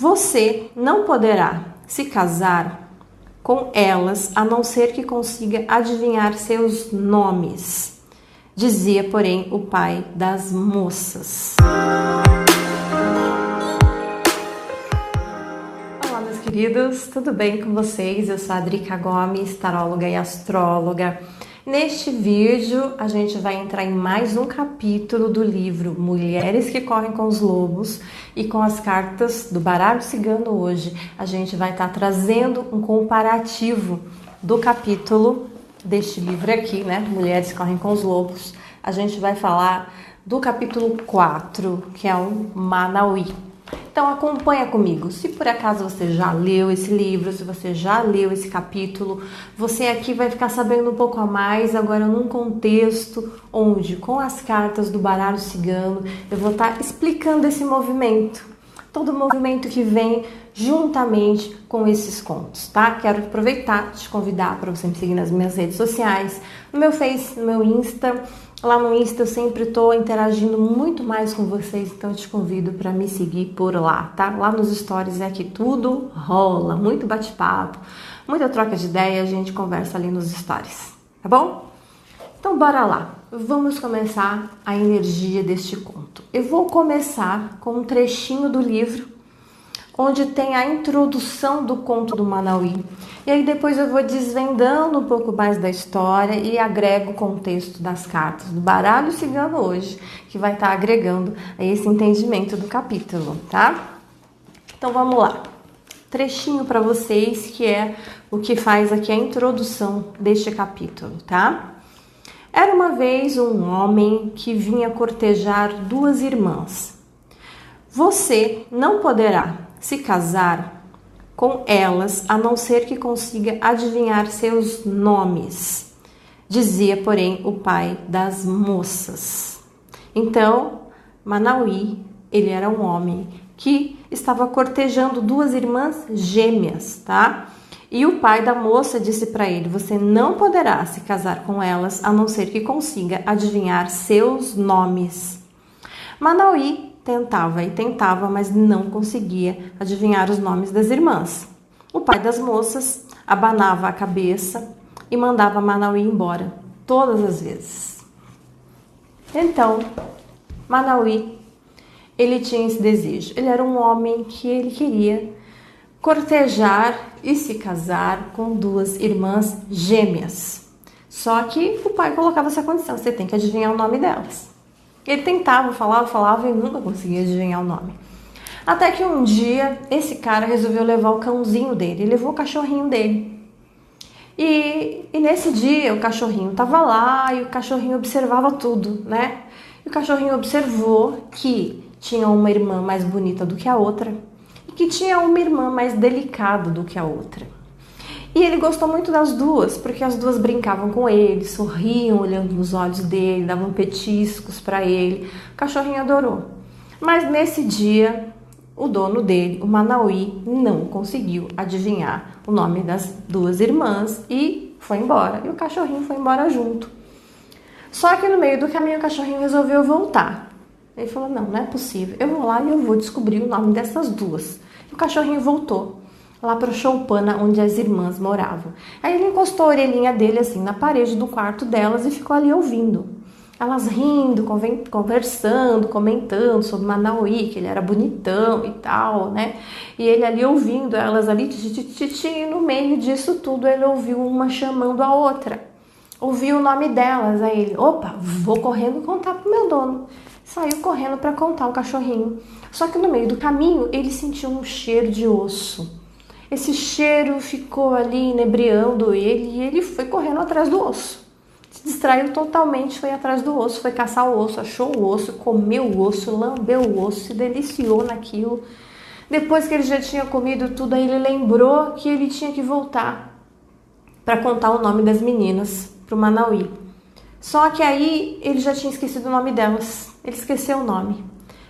Você não poderá se casar com elas a não ser que consiga adivinhar seus nomes, dizia, porém, o pai das moças. Olá, meus queridos, tudo bem com vocês? Eu sou a Drica Gomes, taróloga e astróloga. Neste vídeo, a gente vai entrar em mais um capítulo do livro Mulheres que Correm com os Lobos e com as cartas do baralho cigano hoje, a gente vai estar tá trazendo um comparativo do capítulo deste livro aqui, né? Mulheres que Correm com os Lobos. A gente vai falar do capítulo 4, que é o Manauí. Então acompanha comigo. Se por acaso você já leu esse livro, se você já leu esse capítulo, você aqui vai ficar sabendo um pouco a mais agora num contexto onde com as cartas do baralho cigano eu vou estar tá explicando esse movimento. Todo movimento que vem juntamente com esses contos, tá? Quero aproveitar te convidar para você me seguir nas minhas redes sociais, no meu Face, no meu Insta, Lá no Insta eu sempre estou interagindo muito mais com vocês, então te convido para me seguir por lá, tá? Lá nos stories é que tudo rola, muito bate-papo, muita troca de ideia, a gente conversa ali nos stories, tá bom? Então bora lá, vamos começar a energia deste conto. Eu vou começar com um trechinho do livro onde tem a introdução do conto do Manauí. E aí depois eu vou desvendando um pouco mais da história e agrego o contexto das cartas do baralho cigano hoje, que vai estar agregando esse entendimento do capítulo, tá? Então vamos lá. Trechinho para vocês que é o que faz aqui a introdução deste capítulo, tá? Era uma vez um homem que vinha cortejar duas irmãs. Você não poderá se casar com elas, a não ser que consiga adivinhar seus nomes, dizia, porém, o pai das moças. Então, Manauí, ele era um homem que estava cortejando duas irmãs gêmeas, tá? E o pai da moça disse para ele: Você não poderá se casar com elas a não ser que consiga adivinhar seus nomes. Manauí tentava e tentava, mas não conseguia adivinhar os nomes das irmãs. O pai das moças abanava a cabeça e mandava Manauí embora todas as vezes. Então, Manauí, ele tinha esse desejo. Ele era um homem que ele queria cortejar e se casar com duas irmãs gêmeas. Só que o pai colocava essa condição: você tem que adivinhar o nome delas. Ele tentava, falava, falava e nunca conseguia adivinhar o nome. Até que um dia esse cara resolveu levar o cãozinho dele, ele levou o cachorrinho dele. E, e nesse dia o cachorrinho estava lá e o cachorrinho observava tudo, né? E o cachorrinho observou que tinha uma irmã mais bonita do que a outra que tinha uma irmã mais delicada do que a outra. E ele gostou muito das duas, porque as duas brincavam com ele, sorriam olhando nos olhos dele, davam petiscos para ele. O cachorrinho adorou. Mas nesse dia, o dono dele, o Manauí, não conseguiu adivinhar o nome das duas irmãs e foi embora. E o cachorrinho foi embora junto. Só que no meio do caminho o cachorrinho resolveu voltar. Ele falou: Não, não é possível. Eu vou lá e eu vou descobrir o nome dessas duas. E o cachorrinho voltou lá para Choupana, onde as irmãs moravam. Aí ele encostou a orelhinha dele assim na parede do quarto delas e ficou ali ouvindo. Elas rindo, conversando, comentando sobre Manauí, que ele era bonitão e tal, né? E ele ali ouvindo elas ali, titi, e no meio disso tudo ele ouviu uma chamando a outra. Ouviu o nome delas, aí ele, opa, vou correndo contar pro meu dono. Saiu correndo para contar o cachorrinho. Só que no meio do caminho ele sentiu um cheiro de osso esse cheiro ficou ali inebriando ele e ele foi correndo atrás do osso. Se distraiu totalmente, foi atrás do osso, foi caçar o osso, achou o osso, comeu o osso, lambeu o osso, se deliciou naquilo. Depois que ele já tinha comido tudo, aí ele lembrou que ele tinha que voltar para contar o nome das meninas para o Manauí. Só que aí ele já tinha esquecido o nome delas. Ele esqueceu o nome.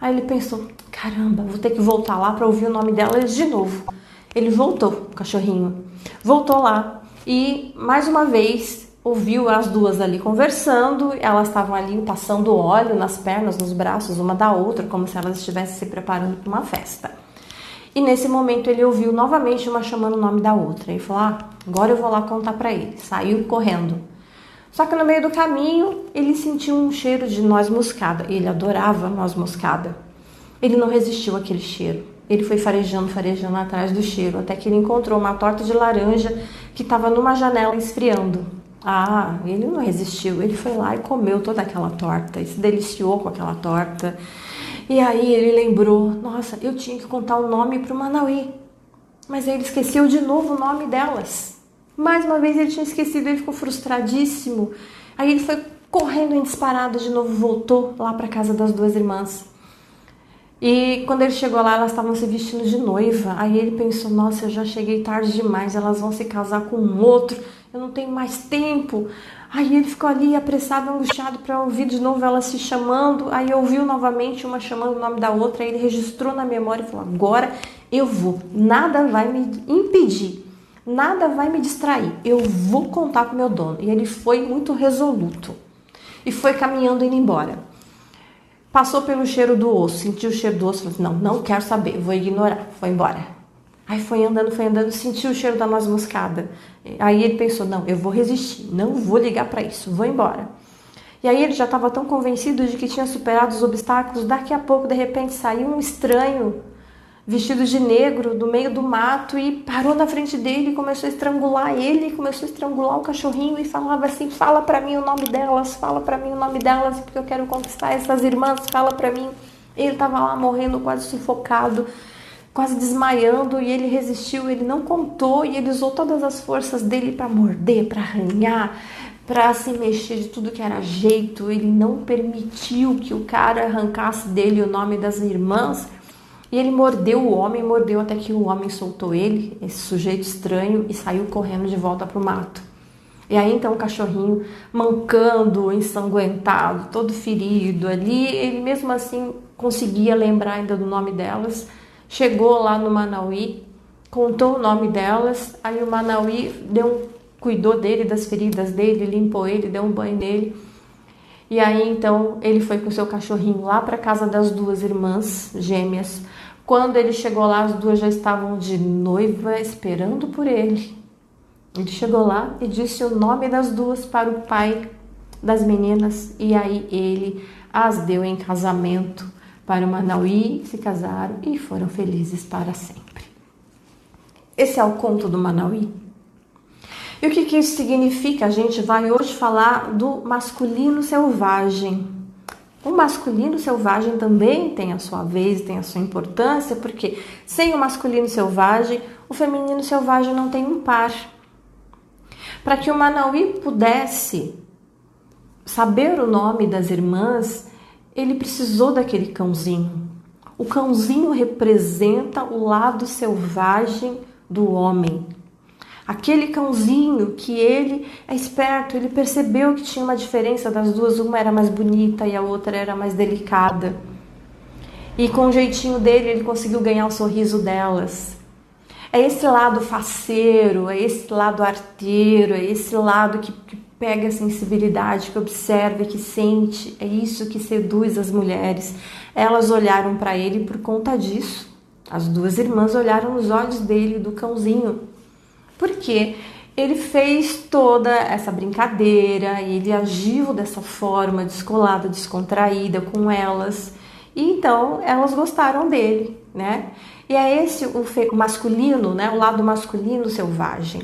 Aí ele pensou: caramba, vou ter que voltar lá para ouvir o nome delas de novo. Ele voltou, o cachorrinho. Voltou lá e mais uma vez ouviu as duas ali conversando. Elas estavam ali passando óleo nas pernas, nos braços, uma da outra, como se elas estivessem se preparando para uma festa. E nesse momento ele ouviu novamente uma chamando o nome da outra. E falou: ah, agora eu vou lá contar para ele. Saiu correndo. Só que no meio do caminho ele sentiu um cheiro de noz moscada. Ele adorava noz moscada. Ele não resistiu àquele cheiro. Ele foi farejando, farejando atrás do cheiro, até que ele encontrou uma torta de laranja que estava numa janela esfriando. Ah, ele não resistiu. Ele foi lá e comeu toda aquela torta, e se deliciou com aquela torta. E aí ele lembrou: nossa, eu tinha que contar o nome para o Manauí. Mas aí ele esqueceu de novo o nome delas. Mais uma vez ele tinha esquecido, ele ficou frustradíssimo. Aí ele foi correndo em disparada de novo, voltou lá para casa das duas irmãs. E quando ele chegou lá, elas estavam se vestindo de noiva. Aí ele pensou: nossa, eu já cheguei tarde demais, elas vão se casar com um outro, eu não tenho mais tempo. Aí ele ficou ali apressado, angustiado para ouvir de novo ela se chamando. Aí ouviu novamente uma chamando o nome da outra. Aí ele registrou na memória e falou: agora eu vou, nada vai me impedir. Nada vai me distrair. Eu vou contar com meu dono. E ele foi muito resoluto. E foi caminhando indo embora. Passou pelo cheiro do osso, sentiu o cheiro do osso, falou: assim, "Não, não quero saber, vou ignorar". Foi embora. Aí foi andando, foi andando, sentiu o cheiro da noz moscada. Aí ele pensou: "Não, eu vou resistir, não vou ligar para isso, vou embora". E aí ele já estava tão convencido de que tinha superado os obstáculos, daqui a pouco de repente saiu um estranho vestido de negro do meio do mato e parou na frente dele e começou a estrangular ele, começou a estrangular o cachorrinho e falava assim: "Fala para mim o nome delas, fala para mim o nome delas, porque eu quero conquistar essas irmãs, fala para mim". Ele estava lá morrendo, quase sufocado, quase desmaiando e ele resistiu, ele não contou e ele usou todas as forças dele para morder, para arranhar, para se mexer de tudo que era jeito. Ele não permitiu que o cara arrancasse dele o nome das irmãs e ele mordeu o homem, mordeu até que o homem soltou ele, esse sujeito estranho, e saiu correndo de volta para o mato. E aí então o cachorrinho mancando, ensanguentado, todo ferido ali, ele mesmo assim conseguia lembrar ainda do nome delas. Chegou lá no Manauí, contou o nome delas, aí o Manauí deu um, cuidou dele, das feridas dele, limpou ele, deu um banho nele e aí então ele foi com o seu cachorrinho lá para casa das duas irmãs gêmeas. Quando ele chegou lá, as duas já estavam de noiva esperando por ele. Ele chegou lá e disse o nome das duas para o pai das meninas e aí ele as deu em casamento para o Manauí, se casaram e foram felizes para sempre. Esse é o conto do Manauí. E o que, que isso significa? A gente vai hoje falar do masculino selvagem. O masculino selvagem também tem a sua vez, tem a sua importância, porque sem o masculino selvagem, o feminino selvagem não tem um par. Para que o Manauí pudesse saber o nome das irmãs, ele precisou daquele cãozinho. O cãozinho representa o lado selvagem do homem. Aquele cãozinho que ele é esperto, ele percebeu que tinha uma diferença das duas, uma era mais bonita e a outra era mais delicada. E com o jeitinho dele, ele conseguiu ganhar o sorriso delas. É esse lado faceiro, é esse lado arteiro, é esse lado que, que pega a sensibilidade, que observa, que sente. É isso que seduz as mulheres. Elas olharam para ele por conta disso. As duas irmãs olharam nos olhos dele, do cãozinho, porque ele fez toda essa brincadeira, ele agiu dessa forma descolada, descontraída com elas, e então elas gostaram dele, né? E é esse o, o masculino, né? O lado masculino selvagem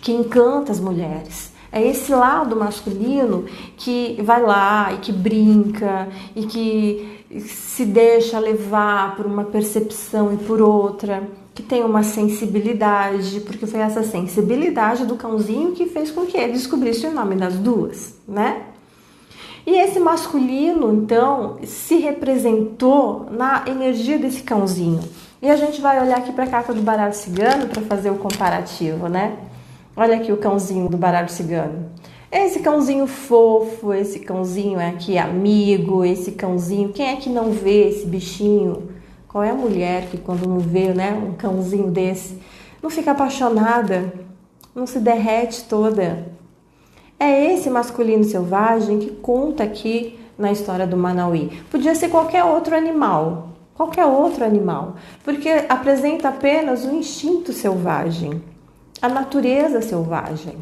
que encanta as mulheres. É esse lado masculino que vai lá e que brinca e que se deixa levar por uma percepção e por outra que tem uma sensibilidade, porque foi essa sensibilidade do cãozinho que fez com que ele descobrisse o nome das duas, né? E esse masculino, então, se representou na energia desse cãozinho. E a gente vai olhar aqui para a carta do baralho cigano para fazer o comparativo, né? Olha aqui o cãozinho do baralho cigano. Esse cãozinho fofo, esse cãozinho é aqui amigo, esse cãozinho, quem é que não vê esse bichinho qual é a mulher que quando não vê, né, um cãozinho desse, não fica apaixonada, não se derrete toda? É esse masculino selvagem que conta aqui na história do Manauí. Podia ser qualquer outro animal, qualquer outro animal, porque apresenta apenas o instinto selvagem, a natureza selvagem.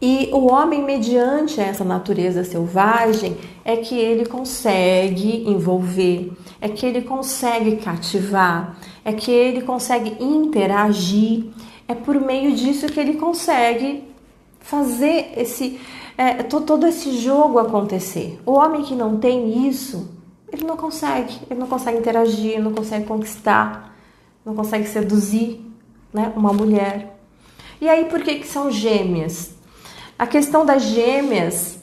E o homem, mediante essa natureza selvagem, é que ele consegue envolver, é que ele consegue cativar, é que ele consegue interagir, é por meio disso que ele consegue fazer esse é, todo esse jogo acontecer. O homem que não tem isso, ele não consegue, ele não consegue interagir, não consegue conquistar, não consegue seduzir né, uma mulher. E aí por que, que são gêmeas? A questão das gêmeas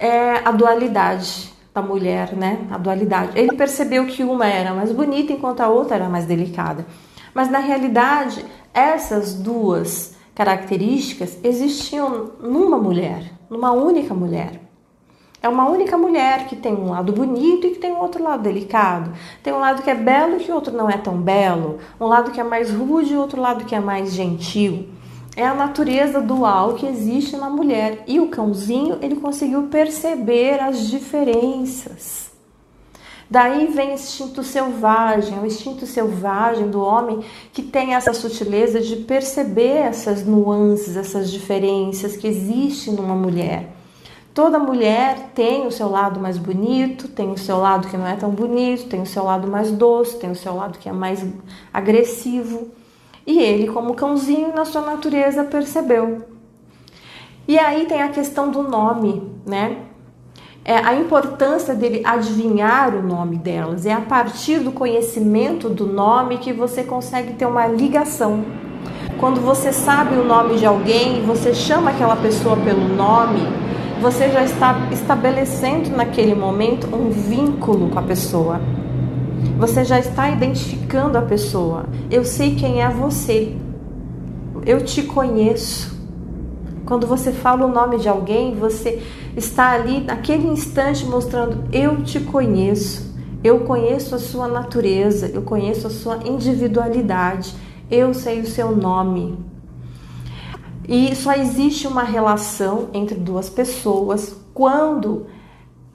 é a dualidade da mulher, né? A dualidade. Ele percebeu que uma era mais bonita enquanto a outra era mais delicada. Mas na realidade, essas duas características existiam numa mulher, numa única mulher. É uma única mulher que tem um lado bonito e que tem um outro lado delicado. Tem um lado que é belo e que o outro não é tão belo. Um lado que é mais rude e outro lado que é mais gentil. É a natureza dual que existe na mulher. E o cãozinho, ele conseguiu perceber as diferenças. Daí vem o instinto selvagem, o instinto selvagem do homem que tem essa sutileza de perceber essas nuances, essas diferenças que existem numa mulher. Toda mulher tem o seu lado mais bonito, tem o seu lado que não é tão bonito, tem o seu lado mais doce, tem o seu lado que é mais agressivo. E ele, como cãozinho, na sua natureza, percebeu. E aí tem a questão do nome, né? é a importância dele adivinhar o nome delas. É a partir do conhecimento do nome que você consegue ter uma ligação. Quando você sabe o nome de alguém e você chama aquela pessoa pelo nome, você já está estabelecendo naquele momento um vínculo com a pessoa. Você já está identificando a pessoa. Eu sei quem é você. Eu te conheço. Quando você fala o nome de alguém, você está ali naquele instante mostrando: eu te conheço, eu conheço a sua natureza, eu conheço a sua individualidade, eu sei o seu nome. E só existe uma relação entre duas pessoas quando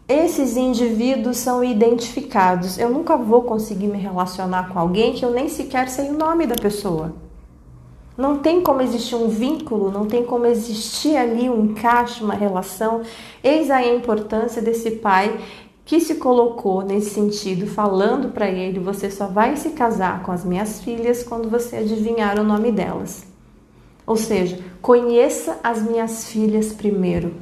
esses indivíduos são identificados. Eu nunca vou conseguir me relacionar com alguém que eu nem sequer sei o nome da pessoa. Não tem como existir um vínculo, não tem como existir ali um encaixe, uma relação. Eis aí a importância desse pai que se colocou nesse sentido, falando para ele: você só vai se casar com as minhas filhas quando você adivinhar o nome delas. Ou seja, conheça as minhas filhas primeiro.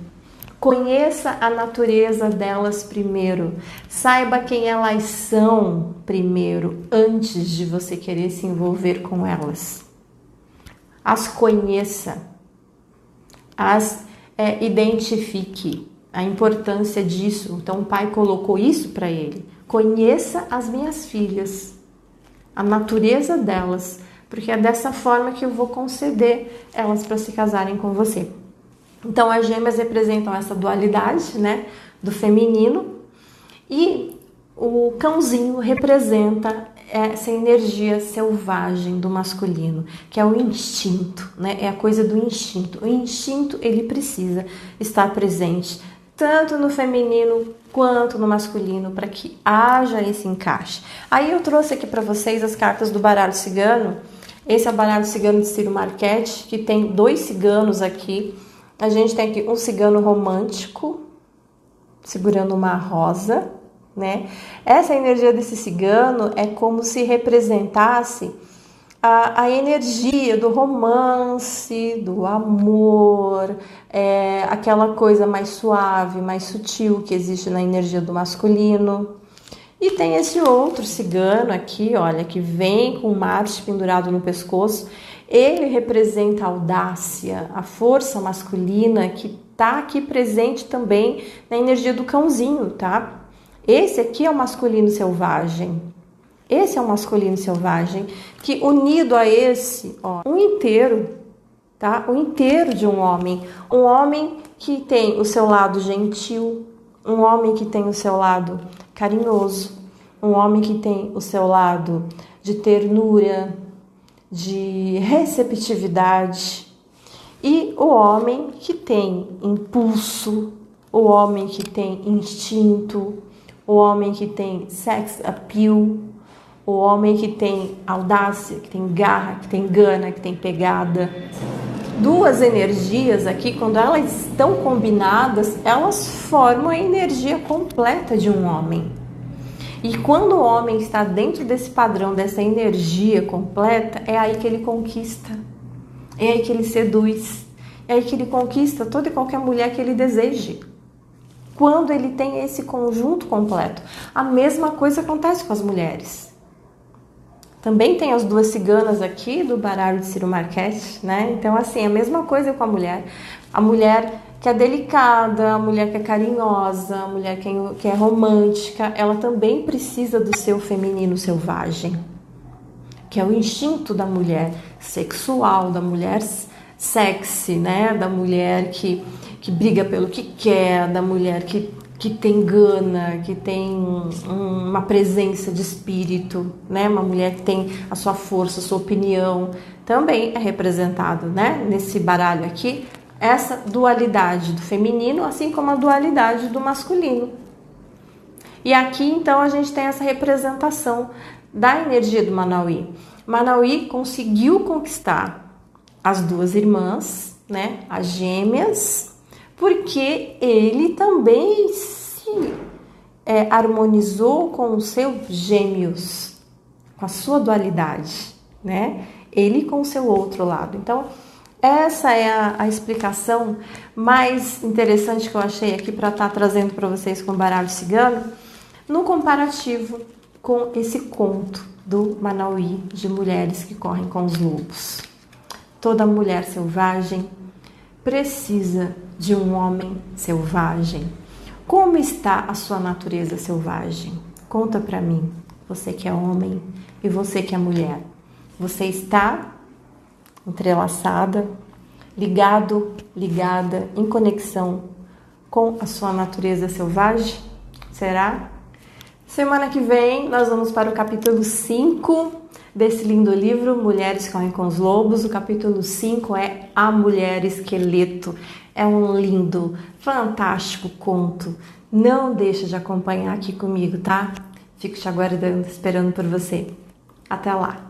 Conheça a natureza delas primeiro. Saiba quem elas são primeiro, antes de você querer se envolver com elas as conheça, as é, identifique a importância disso. Então o pai colocou isso para ele. Conheça as minhas filhas, a natureza delas, porque é dessa forma que eu vou conceder elas para se casarem com você. Então as gêmeas representam essa dualidade, né, do feminino e o cãozinho representa essa energia selvagem do masculino, que é o instinto, né? É a coisa do instinto. O instinto ele precisa estar presente tanto no feminino quanto no masculino para que haja esse encaixe. Aí eu trouxe aqui para vocês as cartas do baralho cigano. Esse é o baralho cigano de Ciro Marchetti, que tem dois ciganos aqui. A gente tem aqui um cigano romântico segurando uma rosa né? Essa energia desse cigano é como se representasse a, a energia do romance, do amor, é, aquela coisa mais suave, mais sutil que existe na energia do masculino. E tem esse outro cigano aqui, olha, que vem com Marte pendurado no pescoço. Ele representa a audácia, a força masculina que está aqui presente também na energia do cãozinho, tá? Esse aqui é o masculino selvagem. Esse é o masculino selvagem que unido a esse, ó, um inteiro, tá? O inteiro de um homem, um homem que tem o seu lado gentil, um homem que tem o seu lado carinhoso, um homem que tem o seu lado de ternura, de receptividade, e o homem que tem impulso, o homem que tem instinto, o homem que tem sex appeal, o homem que tem audácia, que tem garra, que tem gana, que tem pegada. Duas energias aqui, quando elas estão combinadas, elas formam a energia completa de um homem. E quando o homem está dentro desse padrão, dessa energia completa, é aí que ele conquista, é aí que ele seduz, é aí que ele conquista toda e qualquer mulher que ele deseje. Quando ele tem esse conjunto completo. A mesma coisa acontece com as mulheres. Também tem as duas ciganas aqui do baralho de Ciro Marquete, né? Então, assim, a mesma coisa com a mulher. A mulher que é delicada, a mulher que é carinhosa, a mulher que é romântica, ela também precisa do seu feminino selvagem, que é o instinto da mulher sexual, da mulher sexy, né? Da mulher que, que briga pelo que quer, da mulher que que tem gana, que tem uma presença de espírito, né? Uma mulher que tem a sua força, a sua opinião, também é representado, né? Nesse baralho aqui, essa dualidade do feminino, assim como a dualidade do masculino. E aqui então a gente tem essa representação da energia do Manauí. Manauí conseguiu conquistar as duas irmãs, né? As gêmeas porque ele também se é, harmonizou com os seus gêmeos, com a sua dualidade, né? Ele com o seu outro lado. Então, essa é a, a explicação mais interessante que eu achei aqui para estar tá trazendo para vocês com o baralho cigano, no comparativo com esse conto do Manauí de mulheres que correm com os lobos. Toda mulher selvagem precisa de um homem selvagem. Como está a sua natureza selvagem? Conta para mim, você que é homem e você que é mulher. Você está entrelaçada, ligado, ligada, em conexão com a sua natureza selvagem? Será? Semana que vem nós vamos para o capítulo 5 desse lindo livro, Mulheres Correm com os Lobos. O capítulo 5 é A Mulher Esqueleto. É um lindo, fantástico conto. Não deixa de acompanhar aqui comigo, tá? Fico te aguardando, esperando por você. Até lá!